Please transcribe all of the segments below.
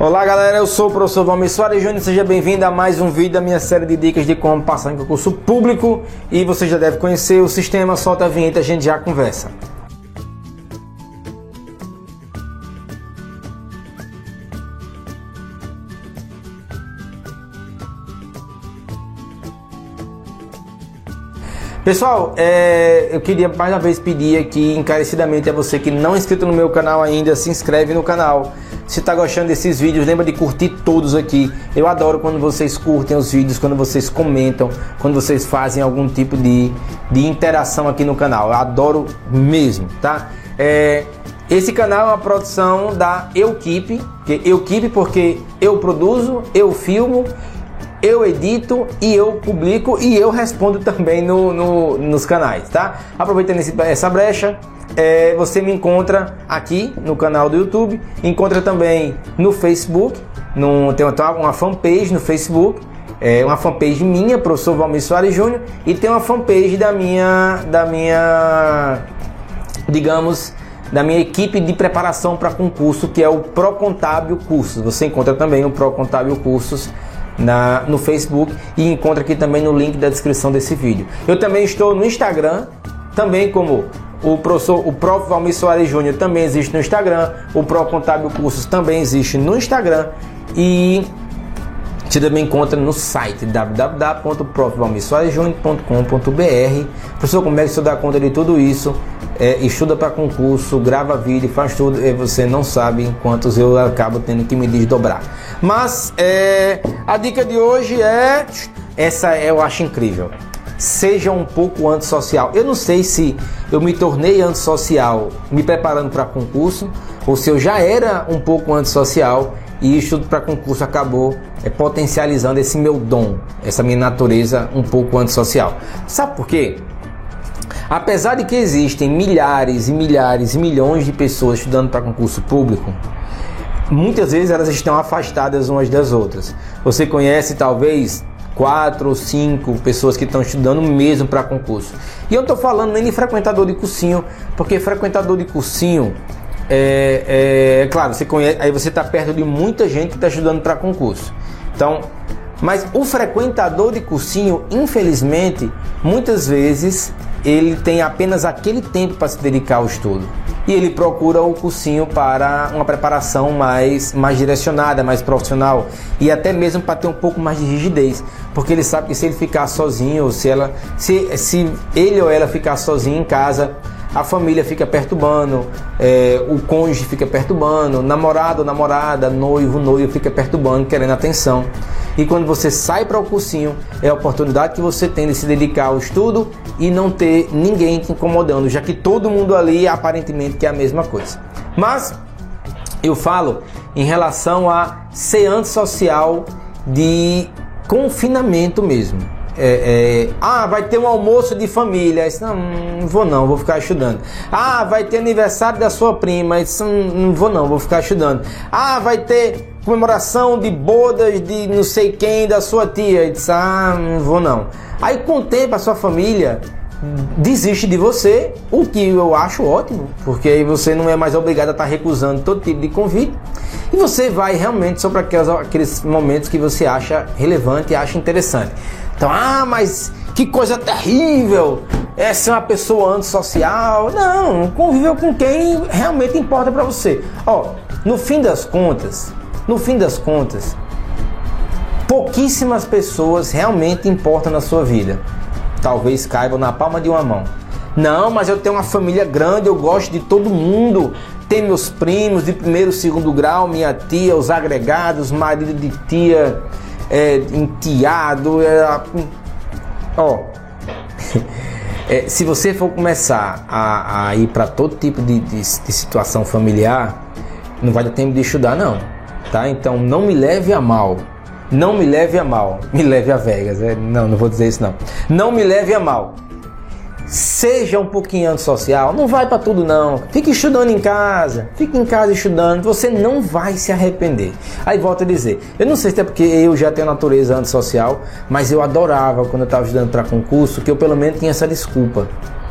Olá galera, eu sou o professor Valmir Soares Júnior, seja bem-vindo a mais um vídeo da minha série de dicas de como passar em concurso público e você já deve conhecer o sistema, solta a vinheta, a gente já conversa. Pessoal, é, eu queria mais uma vez pedir aqui encarecidamente a você que não é inscrito no meu canal ainda, se inscreve no canal. Se está gostando desses vídeos, lembra de curtir todos aqui. Eu adoro quando vocês curtem os vídeos, quando vocês comentam, quando vocês fazem algum tipo de, de interação aqui no canal. Eu adoro mesmo, tá? É, esse canal é uma produção da Equipe, que Equipe porque eu produzo, eu filmo eu edito e eu publico e eu respondo também no, no nos canais, tá? Aproveitando esse, essa brecha, é, você me encontra aqui no canal do YouTube, encontra também no Facebook, no, tem uma, uma fanpage no Facebook, é uma fanpage minha, professor Valmir Soares Júnior, e tem uma fanpage da minha, da minha, digamos, da minha equipe de preparação para concurso, que é o Pro Contábil Cursos. Você encontra também o Pro Contábil Cursos na, no Facebook e encontra aqui também no link da descrição desse vídeo. Eu também estou no Instagram, também como o professor, o Prof. Valmir Soares Júnior também existe no Instagram, o Pro Contábil Cursos também existe no Instagram e você também encontra no site www.profvalmirsoaresjúnior.com.br. Professor, como é que você dá conta de tudo isso? É, estuda para concurso, grava vídeo, faz tudo e você não sabe quantos eu acabo tendo que me desdobrar. Mas é, a dica de hoje é essa eu acho incrível. Seja um pouco antissocial. Eu não sei se eu me tornei antissocial me preparando para concurso ou se eu já era um pouco antissocial e estudo para concurso acabou é, potencializando esse meu dom, essa minha natureza um pouco antissocial. Sabe por quê? Apesar de que existem milhares e milhares e milhões de pessoas estudando para concurso público, muitas vezes elas estão afastadas umas das outras. Você conhece talvez quatro ou cinco pessoas que estão estudando mesmo para concurso. E eu estou falando nem de frequentador de cursinho, porque frequentador de cursinho é, é, é claro, você conhece, aí você está perto de muita gente que está estudando para concurso. Então, mas o frequentador de cursinho, infelizmente, muitas vezes ele tem apenas aquele tempo para se dedicar ao estudo. E ele procura o cursinho para uma preparação mais, mais direcionada, mais profissional e até mesmo para ter um pouco mais de rigidez, porque ele sabe que se ele ficar sozinho, se ela, se, se ele ou ela ficar sozinho em casa, a família fica perturbando, é, o cônjuge fica perturbando, namorado, namorada, noivo, noivo fica perturbando, querendo atenção. E quando você sai para o cursinho, é a oportunidade que você tem de se dedicar ao estudo e não ter ninguém te incomodando, já que todo mundo ali aparentemente quer a mesma coisa. Mas eu falo em relação a ser antissocial de confinamento mesmo é, é, ah, vai ter um almoço de família. Não, não vou não, vou ficar estudando. Ah, vai ter aniversário da sua prima. Não, não vou não, vou ficar estudando. Ah, vai ter comemoração de bodas de não sei quem da sua tia. Disse, ah, não vou não. Aí com o tempo a sua família desiste de você, o que eu acho ótimo, porque aí você não é mais obrigado a estar recusando todo tipo de convite e você vai realmente só para aqueles, aqueles momentos que você acha relevante e acha interessante. Então, ah, mas que coisa terrível! É ser uma pessoa antissocial. Não, conviveu com quem realmente importa para você. Ó, no fim das contas, no fim das contas, pouquíssimas pessoas realmente importam na sua vida. Talvez caibam na palma de uma mão. Não, mas eu tenho uma família grande, eu gosto de todo mundo. Tem meus primos de primeiro, segundo grau, minha tia, os agregados, marido de tia, é, enteado. É, ó, é, se você for começar a, a ir para todo tipo de, de, de, situação familiar, não vai dar tempo de estudar, não. Tá? Então não me leve a mal. Não me leve a mal. Me leve a Vegas. É, não, não vou dizer isso não. Não me leve a mal seja um pouquinho antissocial, não vai para tudo não. Fique estudando em casa, fique em casa estudando, você não vai se arrepender. Aí volto a dizer, eu não sei se é porque eu já tenho natureza antissocial, mas eu adorava quando eu estava estudando para concurso que eu pelo menos tinha essa desculpa.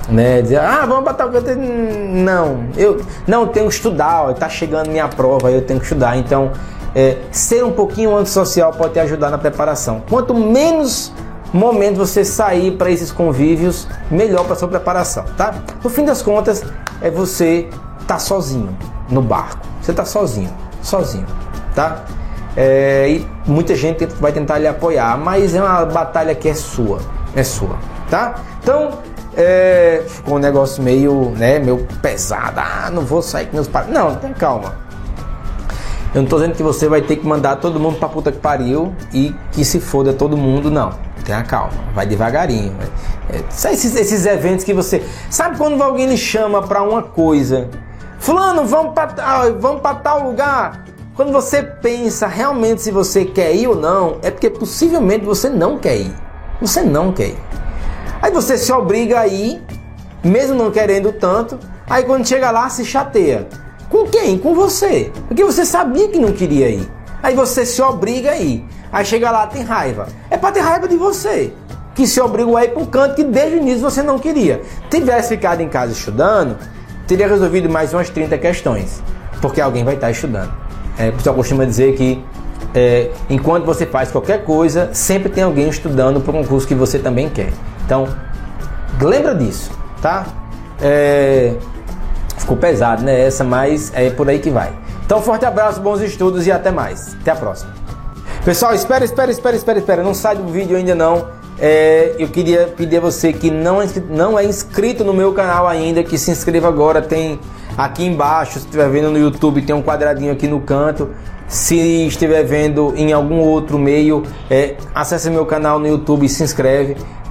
Né, dizer, ah, vamos botar o Não, eu não tenho que estudar, está chegando minha prova, eu tenho que estudar. Então, é, ser um pouquinho antissocial pode te ajudar na preparação. Quanto menos momento você sair para esses convívios, melhor para sua preparação, tá? No fim das contas, é você tá sozinho no barco. Você tá sozinho, sozinho, tá? É, e muita gente vai tentar lhe apoiar, mas é uma batalha que é sua, é sua, tá? Então, é, ficou um negócio meio, né, meio pesado. Ah, não vou sair com meus pais. Não, tem calma. Eu não tô dizendo que você vai ter que mandar todo mundo pra puta que pariu e que se foda todo mundo, não. Tenha calma, vai devagarinho. É, esses, esses eventos que você. Sabe quando alguém lhe chama pra uma coisa? Fulano, vamos pra, vamos pra tal lugar. Quando você pensa realmente se você quer ir ou não, é porque possivelmente você não quer ir. Você não quer ir. Aí você se obriga a ir, mesmo não querendo tanto. Aí quando chega lá, se chateia. Com quem? Com você. Porque você sabia que não queria ir. Aí você se obriga a ir. Aí chega lá, tem raiva. É para ter raiva de você. Que se obrigou a ir para um canto que desde o início você não queria. Tivesse ficado em casa estudando, teria resolvido mais umas 30 questões. Porque alguém vai estar estudando. É, o pessoal costuma dizer que é, enquanto você faz qualquer coisa, sempre tem alguém estudando para um curso que você também quer. Então, lembra disso, tá? É, ficou pesado, né? Essa, mas é por aí que vai. Então, forte abraço, bons estudos e até mais. Até a próxima. Pessoal, espera, espera, espera, espera, espera. Não sai do vídeo ainda não. É, eu queria pedir a você que não é, não é inscrito no meu canal ainda, que se inscreva agora. Tem aqui embaixo, se estiver vendo no YouTube, tem um quadradinho aqui no canto. Se estiver vendo em algum outro meio, é, acesse meu canal no YouTube e se inscreve.